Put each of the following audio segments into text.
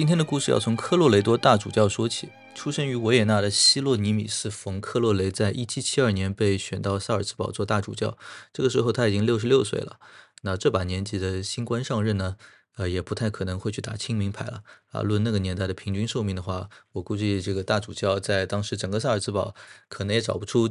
今天的故事要从科洛雷多大主教说起。出生于维也纳的希洛尼米斯·冯·克洛雷，在1772年被选到萨尔茨堡做大主教。这个时候他已经六十六岁了。那这把年纪的新官上任呢，呃，也不太可能会去打清明牌了啊。论那个年代的平均寿命的话，我估计这个大主教在当时整个萨尔茨堡可能也找不出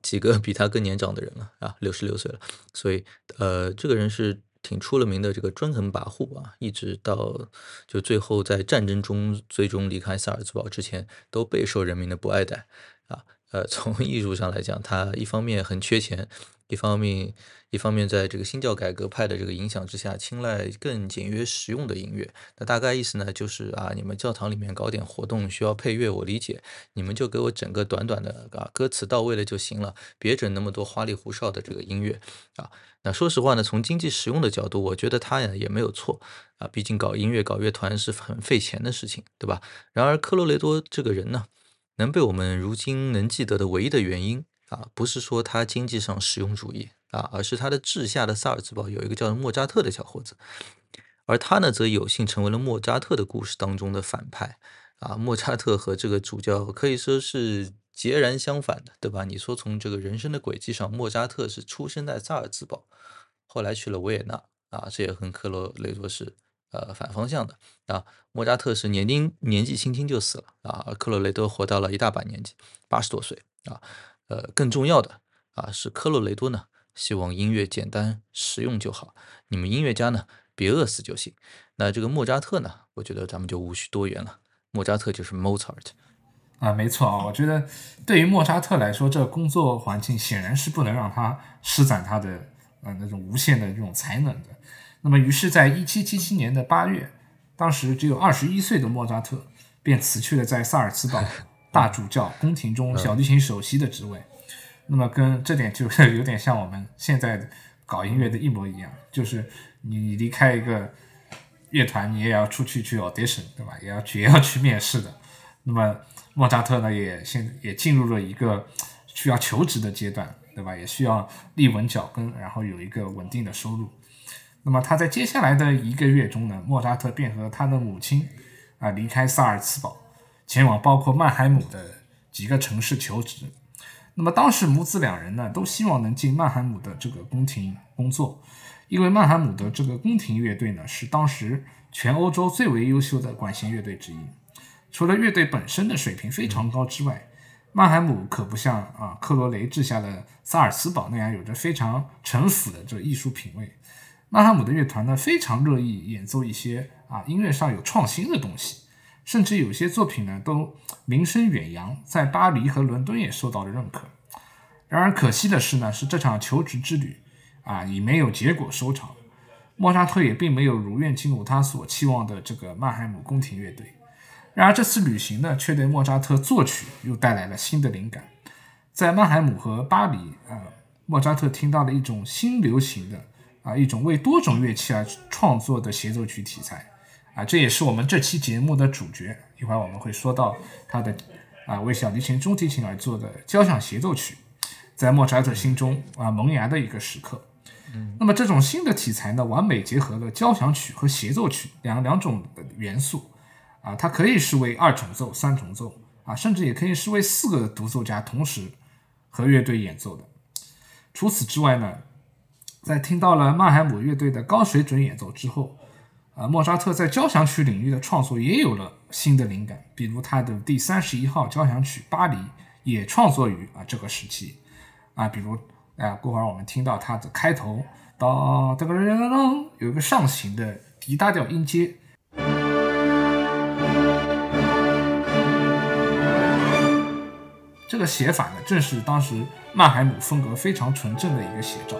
几个比他更年长的人了啊，六十六岁了。所以，呃，这个人是。挺出了名的这个专横跋扈啊，一直到就最后在战争中最终离开萨尔茨堡之前，都备受人民的不爱戴啊。呃，从艺术上来讲，他一方面很缺钱。一方面，一方面在这个新教改革派的这个影响之下，青睐更简约实用的音乐。那大概意思呢，就是啊，你们教堂里面搞点活动需要配乐，我理解，你们就给我整个短短的啊，歌词到位了就行了，别整那么多花里胡哨的这个音乐啊。那说实话呢，从经济实用的角度，我觉得他呀也没有错啊，毕竟搞音乐、搞乐团是很费钱的事情，对吧？然而，科罗雷多这个人呢，能被我们如今能记得的唯一的原因。啊，不是说他经济上实用主义啊，而是他的治下的萨尔茨堡有一个叫莫扎特的小伙子，而他呢，则有幸成为了莫扎特的故事当中的反派啊。莫扎特和这个主教可以说是截然相反的，对吧？你说从这个人生的轨迹上，莫扎特是出生在萨尔茨堡，后来去了维也纳啊，这也和克罗雷多是呃反方向的啊。莫扎特是年轻年纪轻轻就死了啊，而克罗雷多活到了一大把年纪，八十多岁啊。呃，更重要的啊，是科洛雷多呢，希望音乐简单实用就好，你们音乐家呢，别饿死就行。那这个莫扎特呢，我觉得咱们就无需多言了，莫扎特就是 Mozart 啊，没错啊，我觉得对于莫扎特来说，这工作环境显然是不能让他施展他的呃那种无限的这种才能的。那么，于是，在一七七七年的八月，当时只有二十一岁的莫扎特便辞去了在萨尔茨堡。大主教宫廷中小提琴首席的职位，那么跟这点就是 有点像我们现在搞音乐的一模一样，就是你离开一个乐团，你也要出去去 audition，对吧？也要去也要去面试的。那么莫扎特呢，也现也进入了一个需要求职的阶段，对吧？也需要立稳脚跟，然后有一个稳定的收入。那么他在接下来的一个月中呢，莫扎特便和他的母亲啊离开萨尔茨堡，前往包括曼海姆的几个城市求职。那么当时母子两人呢都希望能进曼海姆的这个宫廷工作，因为曼海姆的这个宫廷乐队呢是当时全欧洲最为优秀的管弦乐队之一。除了乐队本身的水平非常高之外，曼海姆可不像啊克罗雷治下的萨尔茨堡那样有着非常城府的这个艺术品味。曼哈姆的乐团呢，非常乐意演奏一些啊音乐上有创新的东西，甚至有些作品呢都名声远扬，在巴黎和伦敦也受到了认可。然而可惜的是呢，是这场求职之旅啊以没有结果收场。莫扎特也并没有如愿进入他所期望的这个曼海姆宫廷乐队。然而这次旅行呢，却对莫扎特作曲又带来了新的灵感。在曼海姆和巴黎啊，莫扎特听到了一种新流行的。啊，一种为多种乐器而创作的协奏曲题材，啊，这也是我们这期节目的主角。一会儿我们会说到他的啊，为小提琴、中提琴而做的交响协奏曲，在莫扎特心中啊萌芽的一个时刻。嗯，那么这种新的题材呢，完美结合了交响曲和协奏曲两两种元素，啊，它可以是为二重奏、三重奏，啊，甚至也可以是为四个独奏家同时和乐队演奏的。除此之外呢？在听到了曼海姆乐队的高水准演奏之后，啊，莫扎特在交响曲领域的创作也有了新的灵感，比如他的第三十一号交响曲《巴黎》也创作于啊这个时期，啊，比如啊，过会儿我们听到它的开头，当当当当当，有一个上行的 D 大调音阶，这个写法呢，正是当时曼海姆风格非常纯正的一个写照。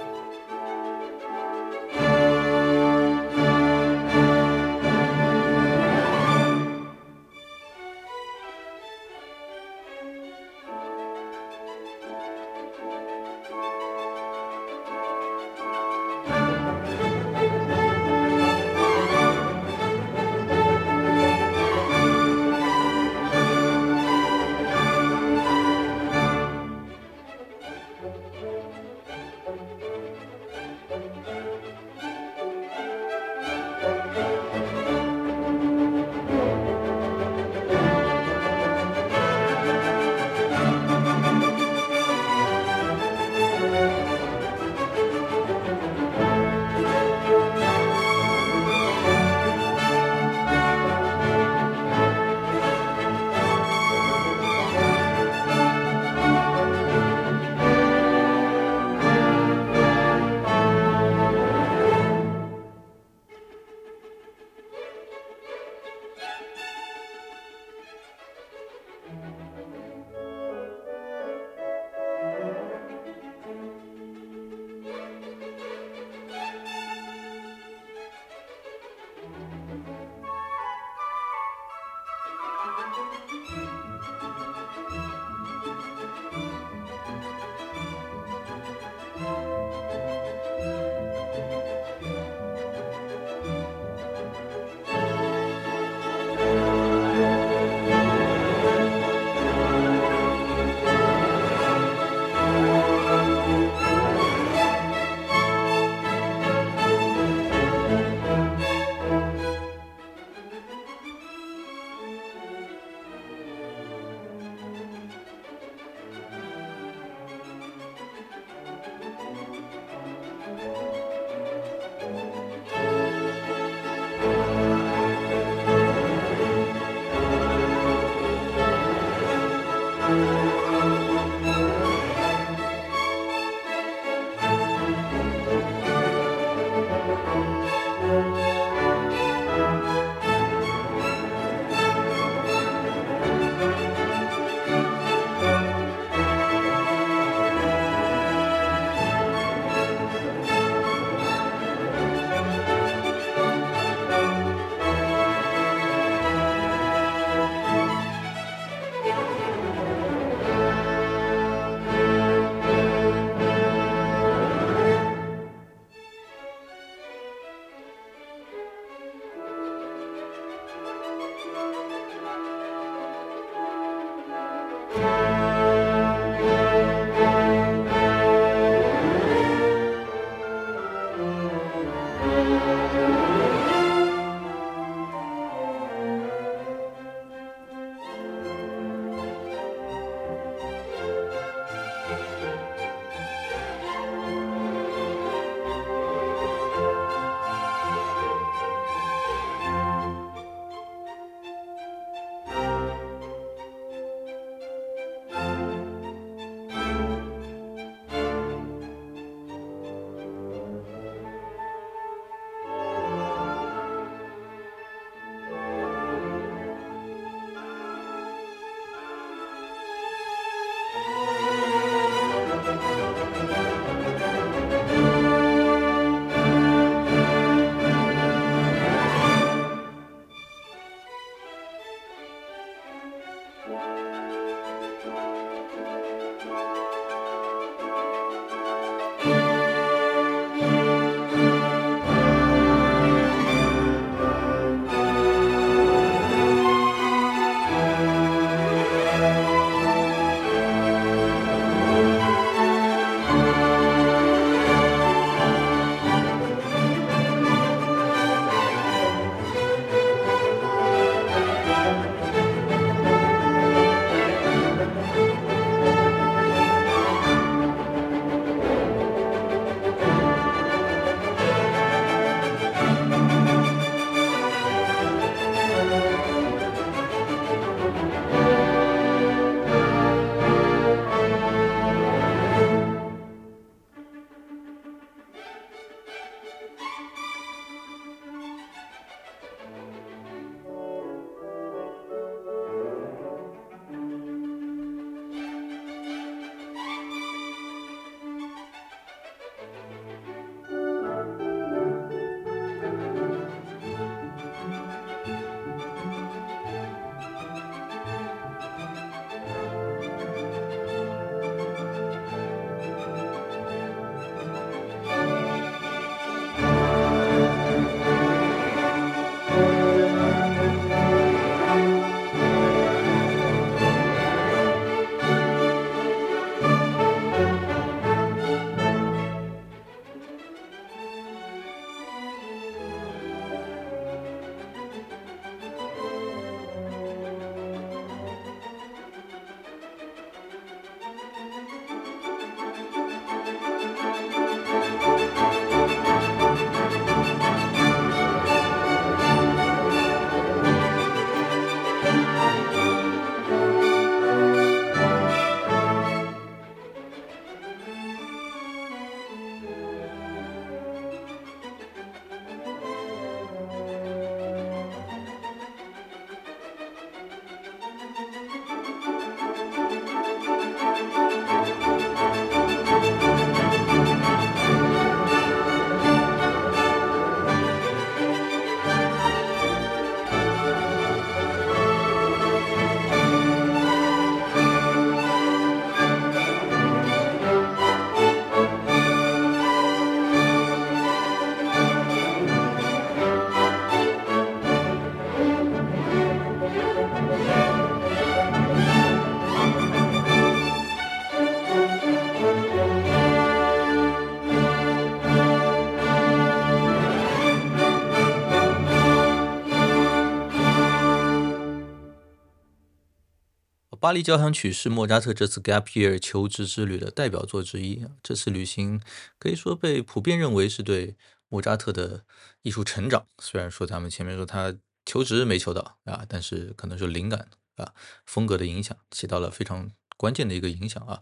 巴黎交响曲是莫扎特这次 Gap Year 求职之旅的代表作之一。这次旅行可以说被普遍认为是对莫扎特的艺术成长。虽然说咱们前面说他求职没求到啊，但是可能是灵感啊、风格的影响起到了非常关键的一个影响啊。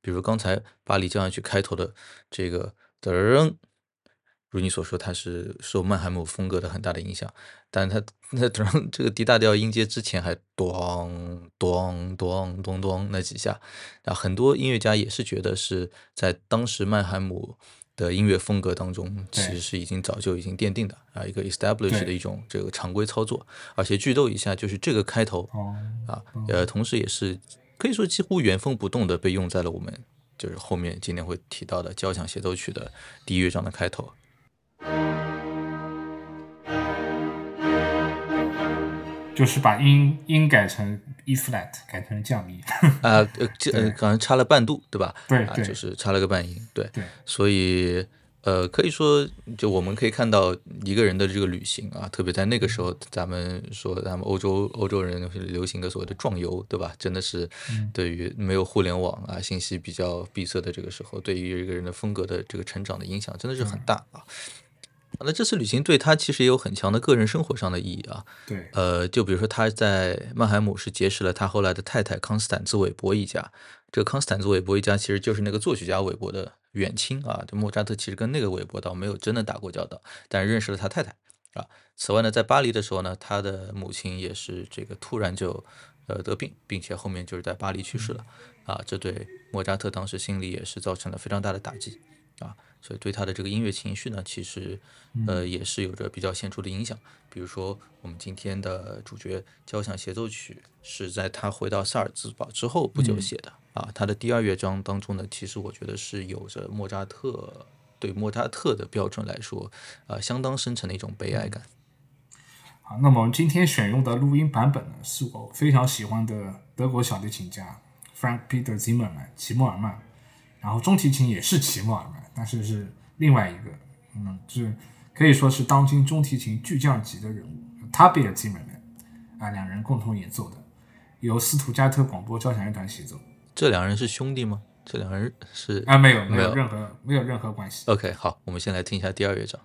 比如刚才巴黎交响曲开头的这个噔。如你所说，它是受曼海姆风格的很大的影响，但它那这个 D 大调音阶之前还咚咚咚咚咚那几下，啊，很多音乐家也是觉得是在当时曼海姆的音乐风格当中，其实是已经早就已经奠定的啊，一个 established 的一种这个常规操作。而且剧透一下，就是这个开头啊，呃，同时也是可以说几乎原封不动的被用在了我们就是后面今天会提到的交响协奏曲的第一乐章的开头。就是把音音改成 E flat，改成降 E。啊，呃，这呃，好像差了半度，对吧？对对，就是差了个半音。对对，所以呃，可以说，就我们可以看到一个人的这个旅行啊，特别在那个时候，咱们说咱们欧洲欧洲人流行的所谓的壮游，对吧？真的是对于没有互联网啊，信息比较闭塞的这个时候，对于一个人的风格的这个成长的影响，真的是很大啊。那这次旅行对他其实也有很强的个人生活上的意义啊。对，呃，就比如说他在曼海姆是结识了他后来的太太康斯坦兹·韦伯一家。这个康斯坦兹·韦伯一家其实就是那个作曲家韦伯的远亲啊。这莫扎特其实跟那个韦伯倒没有真的打过交道，但认识了他太太啊。此外呢，在巴黎的时候呢，他的母亲也是这个突然就呃得病，并且后面就是在巴黎去世了啊。这对莫扎特当时心里也是造成了非常大的打击啊。所以对他的这个音乐情绪呢，其实，呃，也是有着比较显著的影响。比如说，我们今天的主角交响协奏曲是在他回到萨尔茨堡之后不久写的啊。他的第二乐章当中呢，其实我觉得是有着莫扎特对莫扎特的标准来说，呃，相当深沉的一种悲哀感。好，那么我们今天选用的录音版本呢，是我非常喜欢的德国小提琴家 Frank Peter Zimmermann 齐默尔曼，然后中提琴也是齐默尔曼。但是是另外一个，嗯，是可以说是当今中提琴巨匠级的人物，塔比尔基本人啊，两人共同演奏的，由斯图加特广播交响乐团协奏。这两人是兄弟吗？这两人是啊，没有，没有任何没有任何关系。OK，好，我们先来听一下第二乐章。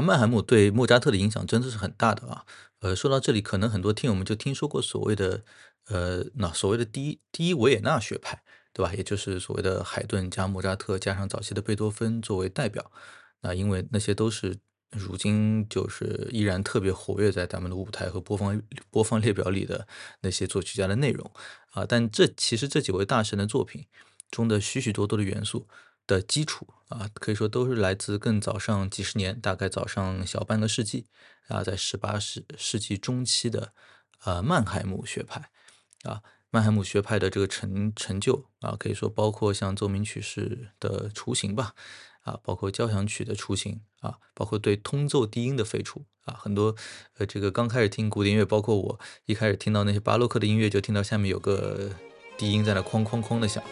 那曼海姆对莫扎特的影响真的是很大的啊。呃，说到这里，可能很多听友们就听说过所谓的呃，那所谓的第一第一维也纳学派，对吧？也就是所谓的海顿加莫扎特加上早期的贝多芬作为代表。那因为那些都是如今就是依然特别活跃在咱们的舞台和播放播放列表里的那些作曲家的内容啊。但这其实这几位大神的作品中的许许多多的元素。的基础啊，可以说都是来自更早上几十年，大概早上小半个世纪啊，在十八世世纪中期的呃曼海姆学派啊，曼海姆学派的这个成成就啊，可以说包括像奏鸣曲式的雏形吧啊，包括交响曲的雏形啊，包括对通奏低音的废除啊，很多呃这个刚开始听古典音乐，包括我一开始听到那些巴洛克的音乐，就听到下面有个低音在那哐哐哐的响。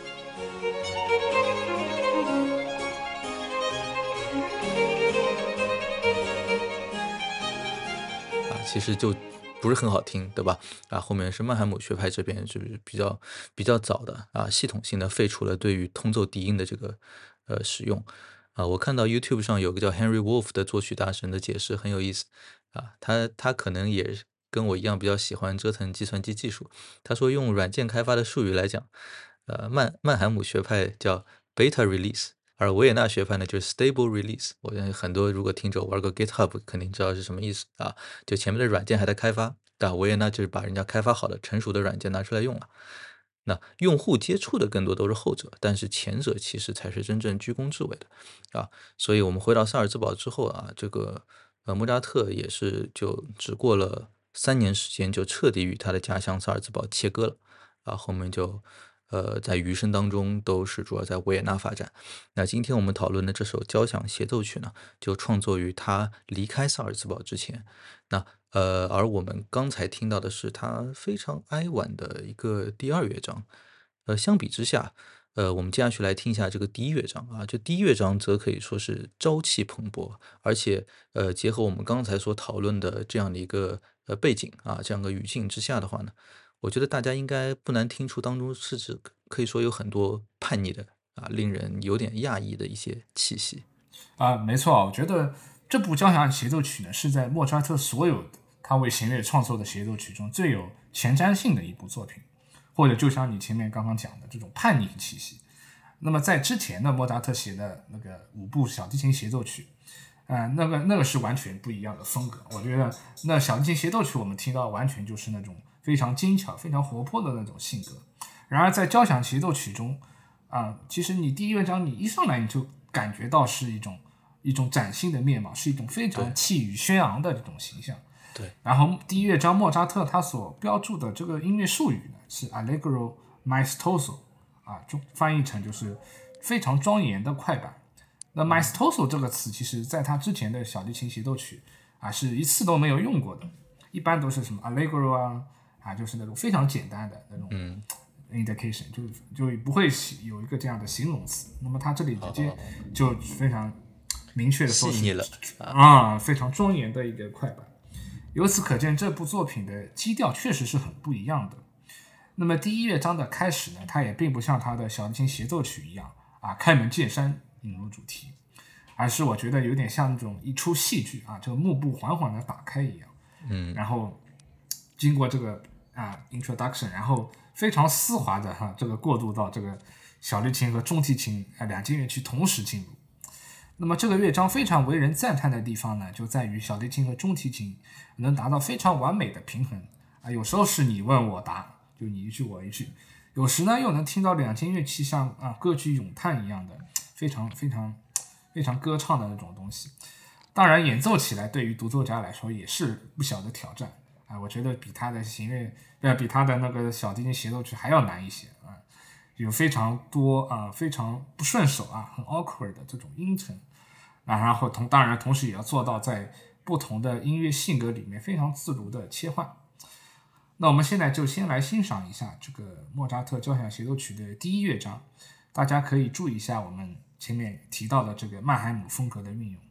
其实就不是很好听，对吧？啊，后面是曼海姆学派这边就是比较比较早的啊，系统性的废除了对于通奏低音的这个呃使用啊。我看到 YouTube 上有个叫 Henry Wolf 的作曲大神的解释很有意思啊，他他可能也跟我一样比较喜欢折腾计算机技术。他说用软件开发的术语来讲，呃，曼曼海姆学派叫 Beta Release。而维也纳学派呢，就是 stable release。我相信很多如果听着玩过 GitHub，肯定知道是什么意思啊。就前面的软件还在开发，但维也纳就是把人家开发好的成熟的软件拿出来用了。那用户接触的更多都是后者，但是前者其实才是真正居功至伟的啊。所以我们回到萨尔兹堡之后啊，这个呃莫扎特也是就只过了三年时间，就彻底与他的家乡萨尔兹堡切割了啊。后面就。呃，在余生当中都是主要在维也纳发展。那今天我们讨论的这首交响协奏曲呢，就创作于他离开萨尔茨堡之前。那呃，而我们刚才听到的是他非常哀婉的一个第二乐章。呃，相比之下，呃，我们接下去来听一下这个第一乐章啊。这第一乐章则可以说是朝气蓬勃，而且呃，结合我们刚才所讨论的这样的一个呃背景啊，这样的语境之下的话呢。我觉得大家应该不难听出，当中是指可以说有很多叛逆的啊，令人有点讶异的一些气息啊。没错，我觉得这部交响协奏曲呢，是在莫扎特所有他为弦乐创作的协奏曲中最有前瞻性的一部作品，或者就像你前面刚刚讲的这种叛逆气息。那么在之前的莫扎特写的那个五部小提琴协奏曲，啊，那个那个是完全不一样的风格。我觉得那小提琴协奏曲我们听到完全就是那种。非常精巧、非常活泼的那种性格。然而，在交响协奏曲中，啊，其实你第一乐章你一上来你就感觉到是一种一种崭新的面貌，是一种非常气宇轩昂的这种形象。对。然后，第一乐章莫扎特他所标注的这个音乐术语呢是 Allegro maestoso，啊，中翻译成就是非常庄严的快板。那 maestoso 这个词，其实在他之前的小提琴协奏曲啊是一次都没有用过的，一般都是什么 Allegro 啊。啊，就是那种非常简单的那种 indication，就就不会有一个这样的形容词。那么它这里直接就非常明确的说是啊，非常庄严的一个快板。由此可见，这部作品的基调确实是很不一样的。那么第一乐章的开始呢，它也并不像它的小提琴协奏曲一样啊，开门见山引入主题，而是我觉得有点像那种一出戏剧啊，这个幕布缓缓的打开一样。嗯，然后经过这个。啊，introduction，然后非常丝滑的哈，这个过渡到这个小提琴和中提琴啊两件乐器同时进入。那么这个乐章非常为人赞叹的地方呢，就在于小提琴和中提琴能达到非常完美的平衡啊，有时候是你问我答，就你一句我一句；有时呢又能听到两件乐器像啊歌曲咏叹一样的非常非常非常歌唱的那种东西。当然演奏起来对于独奏家来说也是不小的挑战。啊，我觉得比他的弦乐，呃，比他的那个小提琴协奏曲还要难一些啊，有非常多啊，非常不顺手啊，很 awkward 的这种音程啊，然后同当然同时也要做到在不同的音乐性格里面非常自如的切换。那我们现在就先来欣赏一下这个莫扎特交响协奏曲的第一乐章，大家可以注意一下我们前面提到的这个曼海姆风格的运用。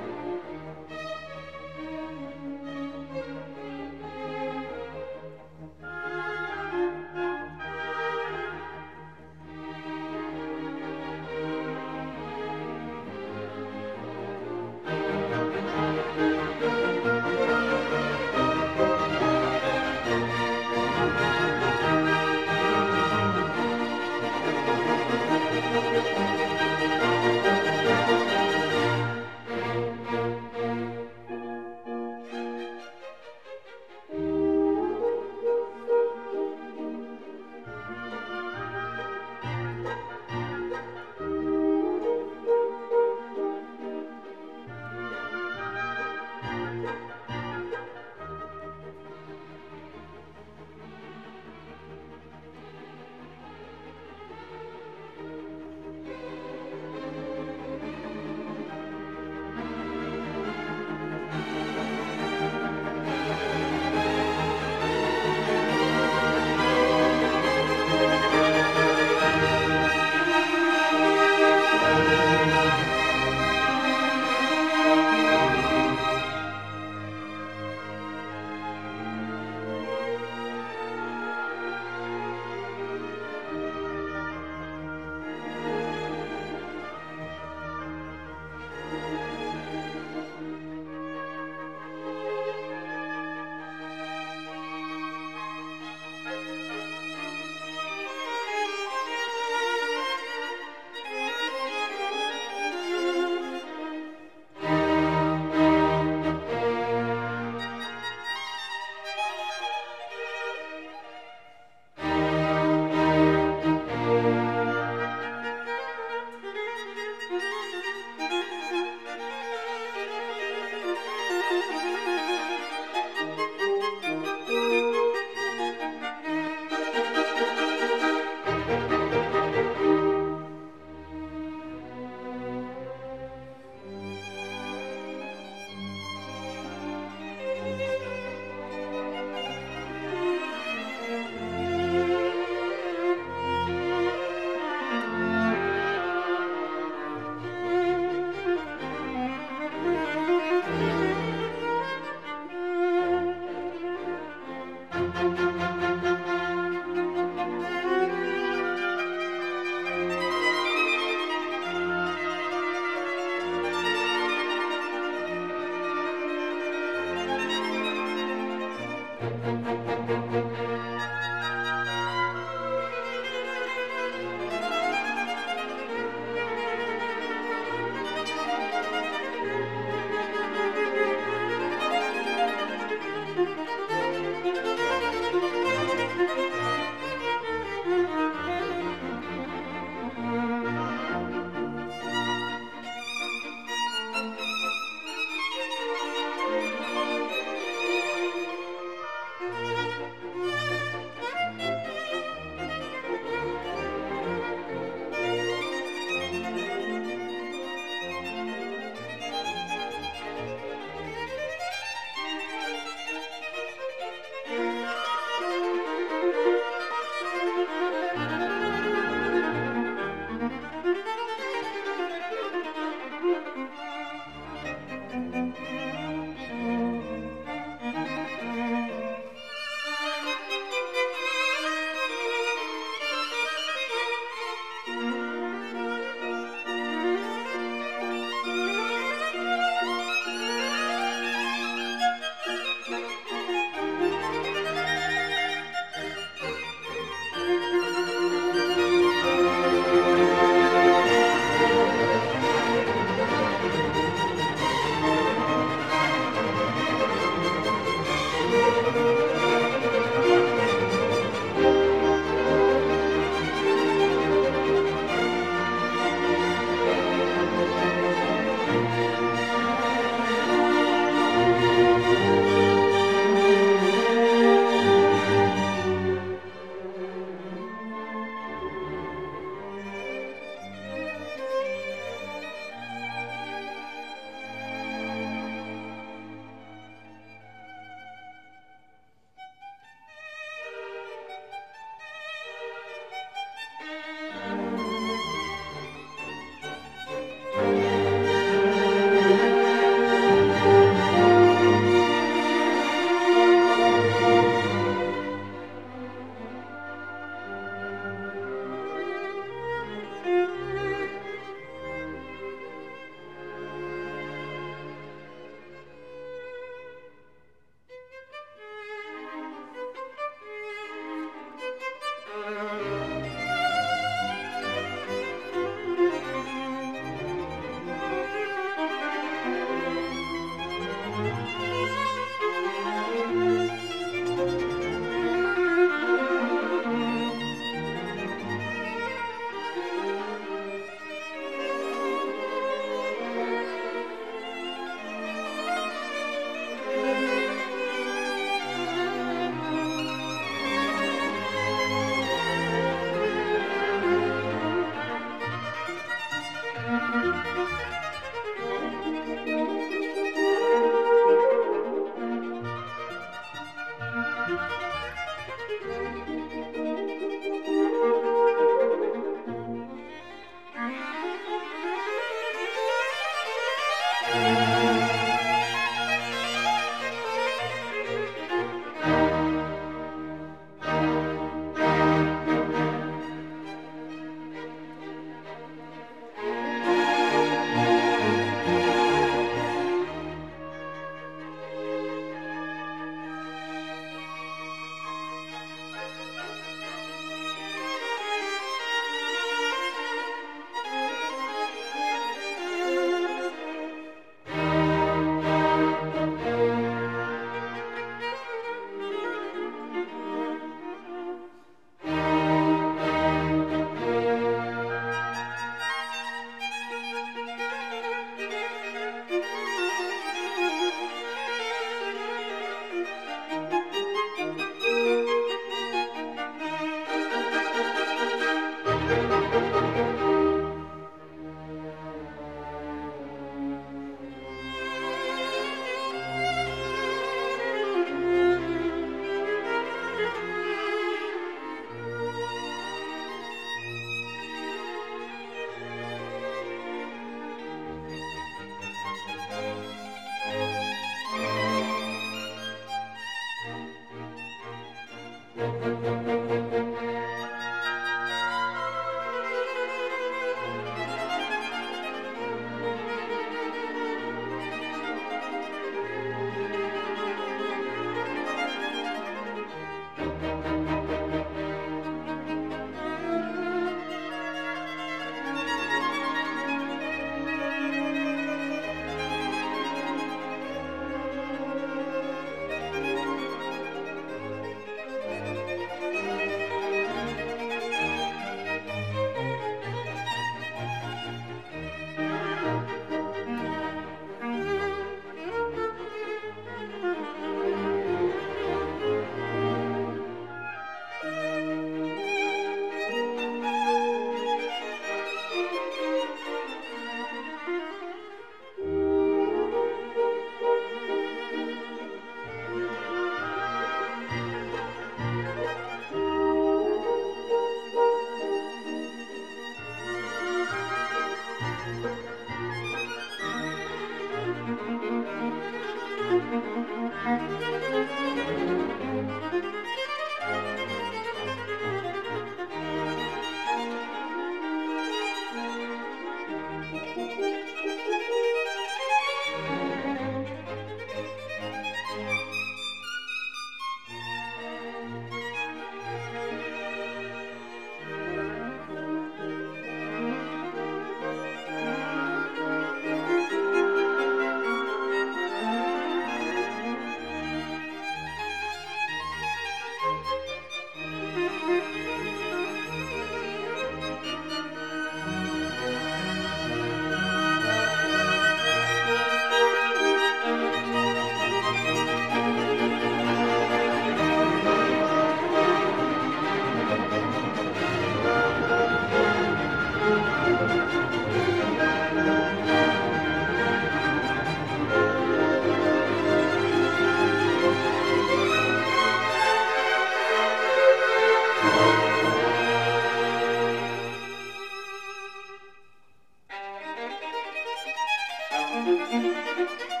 Música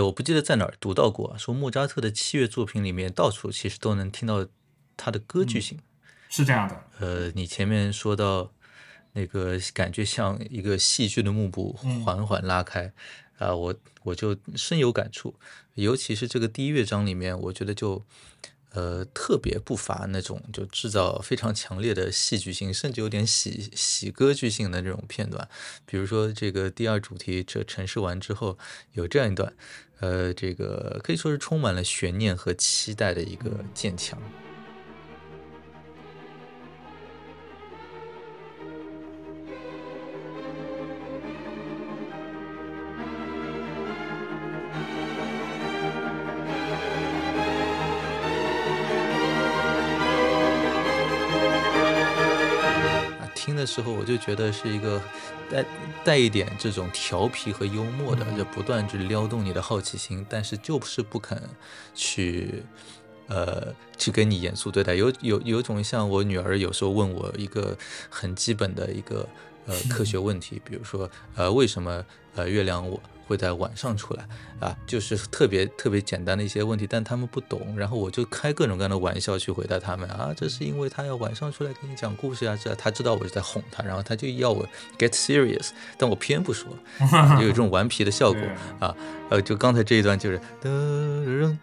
哎，我不记得在哪儿读到过，说莫扎特的器乐作品里面到处其实都能听到他的歌剧性。是这样的。呃，你前面说到那个感觉像一个戏剧的幕布缓缓拉开，啊，我我就深有感触，尤其是这个第一乐章里面，我觉得就。呃，特别不乏那种就制造非常强烈的戏剧性，甚至有点喜喜歌剧性的这种片段。比如说这个第二主题，这城市完之后有这样一段，呃，这个可以说是充满了悬念和期待的一个渐强。时候，我就觉得是一个带带一点这种调皮和幽默的，就不断去撩动你的好奇心，但是就是不肯去，呃，去跟你严肃对待。有有有种像我女儿有时候问我一个很基本的一个呃 科学问题，比如说呃为什么呃月亮我。会在晚上出来啊，就是特别特别简单的一些问题，但他们不懂，然后我就开各种各样的玩笑去回答他们啊，这是因为他要晚上出来给你讲故事啊，这他知道我是在哄他，然后他就要我 get serious，但我偏不说，就有这种顽皮的效果啊，呃，就刚才这一段就是噔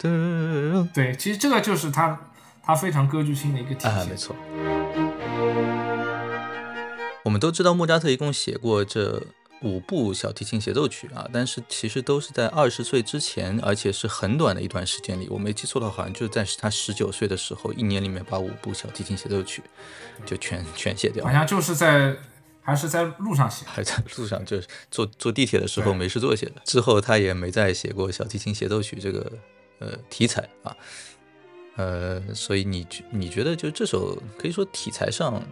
噔，对，其实这个就是他他非常歌剧性的一个体现，没错。我们都知道莫扎特一共写过这。五部小提琴协奏曲啊，但是其实都是在二十岁之前，而且是很短的一段时间里。我没记错的话，好像就是在他十九岁的时候，一年里面把五部小提琴协奏曲就全全写掉。好像就是在还是在路上写，还在路上，就是坐坐地铁的时候没事做写的。之后他也没再写过小提琴协奏曲这个呃题材啊，呃，所以你你觉得就这首可以说题材上。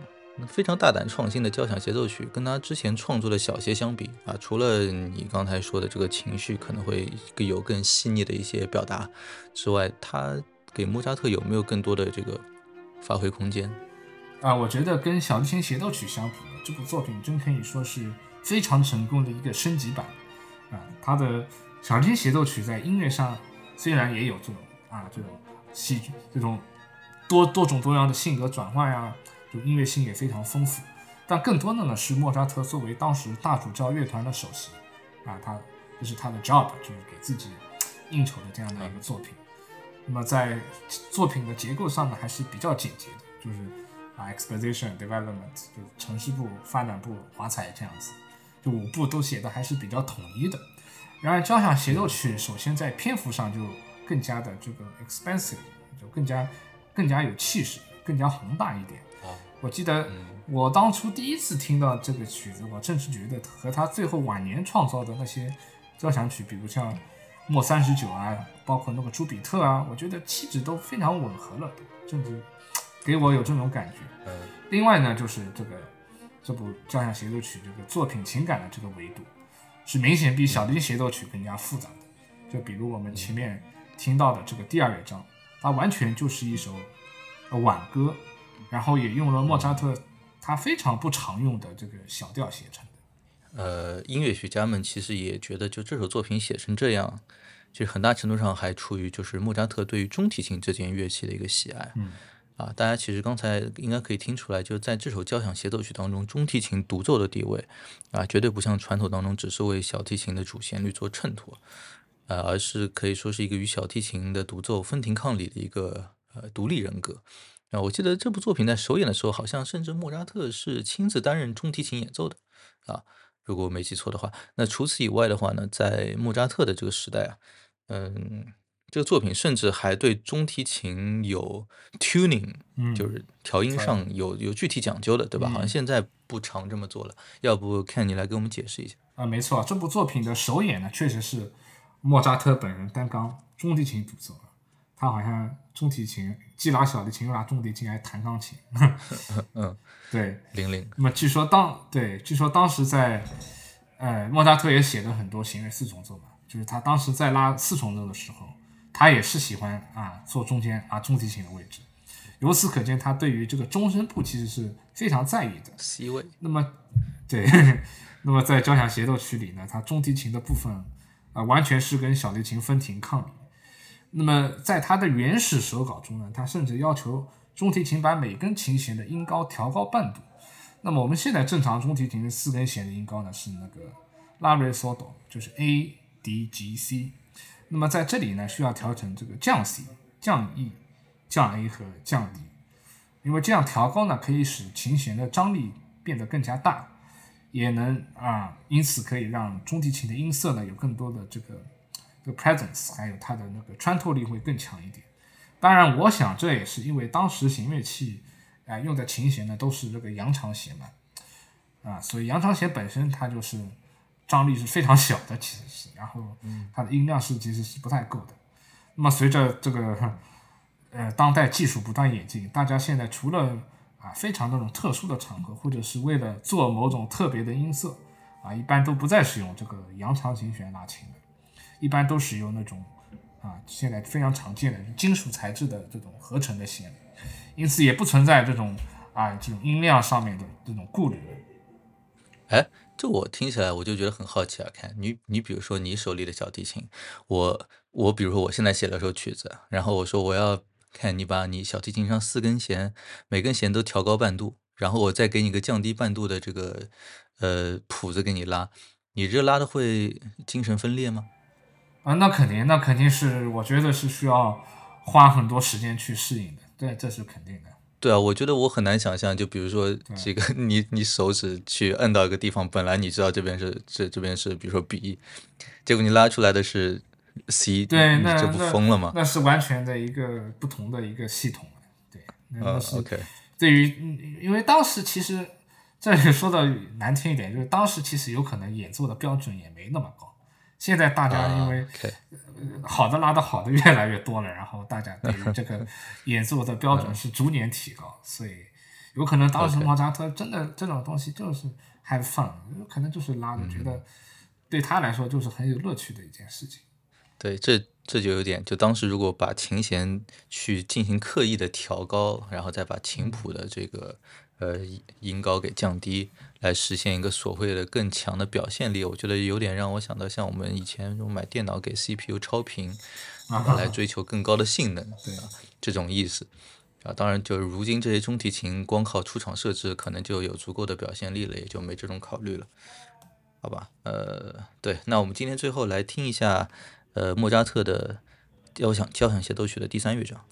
非常大胆创新的交响协奏曲，跟他之前创作的小协相比啊，除了你刚才说的这个情绪可能会更有更细腻的一些表达之外，他给莫扎特有没有更多的这个发挥空间？啊，我觉得跟小提琴协奏曲相比，这部作品真可以说是非常成功的一个升级版啊。他的小提琴协奏曲在音乐上虽然也有这种啊这种戏剧这种多多种多样的性格转换呀。就音乐性也非常丰富，但更多的呢是莫扎特作为当时大主教乐团的首席，啊，他这是他的 job，就是给自己应酬的这样的一个作品。那么在作品的结构上呢，还是比较简洁的，就是啊，exposition development，就城市部、发展部、华彩这样子，就五部都写的还是比较统一的。然而交响协奏曲首先在篇幅上就更加的这个 expensive，就更加更加有气势，更加宏大一点。我记得我当初第一次听到这个曲子，我正是觉得和他最后晚年创造的那些交响曲，比如像莫三十九啊，包括那个朱比特啊，我觉得气质都非常吻合了，甚至给我有这种感觉。另外呢，就是这个这部交响协奏曲这个作品情感的这个维度，是明显比小提琴协奏曲更加复杂的。就比如我们前面听到的这个第二乐章，它完全就是一首挽歌。然后也用了莫扎特他非常不常用的这个小调写成的。呃，音乐学家们其实也觉得，就这首作品写成这样，其实很大程度上还出于就是莫扎特对于中提琴这件乐器的一个喜爱。嗯。啊，大家其实刚才应该可以听出来，就在这首交响协奏曲当中，中提琴独奏的地位啊，绝对不像传统当中只是为小提琴的主旋律做衬托，呃，而是可以说是一个与小提琴的独奏分庭抗礼的一个呃独立人格。啊，我记得这部作品在首演的时候，好像甚至莫扎特是亲自担任中提琴演奏的啊，如果我没记错的话。那除此以外的话呢，在莫扎特的这个时代啊，嗯，这个作品甚至还对中提琴有 tuning，就是调音上有有具体讲究的，对吧？好像现在不常这么做了。要不看你来给我们解释一下啊？没错，这部作品的首演呢，确实是莫扎特本人担纲中提琴独奏。他好像中提琴既拉小提琴又拉中提琴，还弹钢琴。嗯，对，零零。那么据说当对，据说当时在，呃，莫扎特也写了很多弦乐四重奏嘛，就是他当时在拉四重奏的时候，他也是喜欢啊坐中间啊中提琴的位置。由此可见，他对于这个中声部其实是非常在意的。C 位。那么，对，那么在交响协奏曲里呢，他中提琴的部分。啊，完全是跟小提琴分庭抗礼。那么在他的原始手稿中呢，他甚至要求中提琴把每根琴弦的音高调高半度。那么我们现在正常中提琴的四根弦的音高呢是那个拉瑞索哆，就是 A D G C。那么在这里呢需要调成这个降 C、降 E、降 A 和降 D，因为这样调高呢可以使琴弦的张力变得更加大，也能啊，因此可以让中提琴的音色呢有更多的这个。Presence 还有它的那个穿透力会更强一点。当然，我想这也是因为当时弦乐器啊用的琴弦呢都是这个扬长弦嘛，啊，所以扬长弦本身它就是张力是非常小的，其实是，然后它的音量是其实是不太够的。那么随着这个呃当代技术不断演进，大家现在除了啊非常那种特殊的场合，或者是为了做某种特别的音色啊，一般都不再使用这个扬长琴弦拉琴了。一般都使用那种啊，现在非常常见的金属材质的这种合成的弦，因此也不存在这种啊这种音量上面的这种顾虑。哎，这我听起来我就觉得很好奇啊！看你，你比如说你手里的小提琴，我我比如说我现在写了首曲子，然后我说我要看你把你小提琴上四根弦每根弦都调高半度，然后我再给你个降低半度的这个呃谱子给你拉，你这拉的会精神分裂吗？啊，那肯定，那肯定是，我觉得是需要花很多时间去适应的，对，这是肯定的。对啊，我觉得我很难想象，就比如说这个，你你手指去摁到一个地方，本来你知道这边是这这边是，比如说 B，结果你拉出来的是 C，对，那这不疯了吗？那是完全的一个不同的一个系统对，那是 OK。对于，因为当时其实这里说的难听一点，就是当时其实有可能演奏的标准也没那么高。现在大家因为好的拉的好的越来越多了，然后大家对于 这个演奏的标准是逐年提高，所以有可能当时莫扎特真的这种东西就是 have fun，有可能就是拉的觉得对他来说就是很有乐趣的一件事情。对，这这就有点，就当时如果把琴弦去进行刻意的调高，然后再把琴谱的这个。呃，音高给降低，来实现一个所谓的更强的表现力。我觉得有点让我想到像我们以前买电脑给 CPU 超频，来追求更高的性能，对啊，这种意思。啊，当然，就是如今这些中提琴光靠出厂设置，可能就有足够的表现力了，也就没这种考虑了，好吧？呃，对，那我们今天最后来听一下，呃，莫扎特的交响交响协奏曲的第三乐章。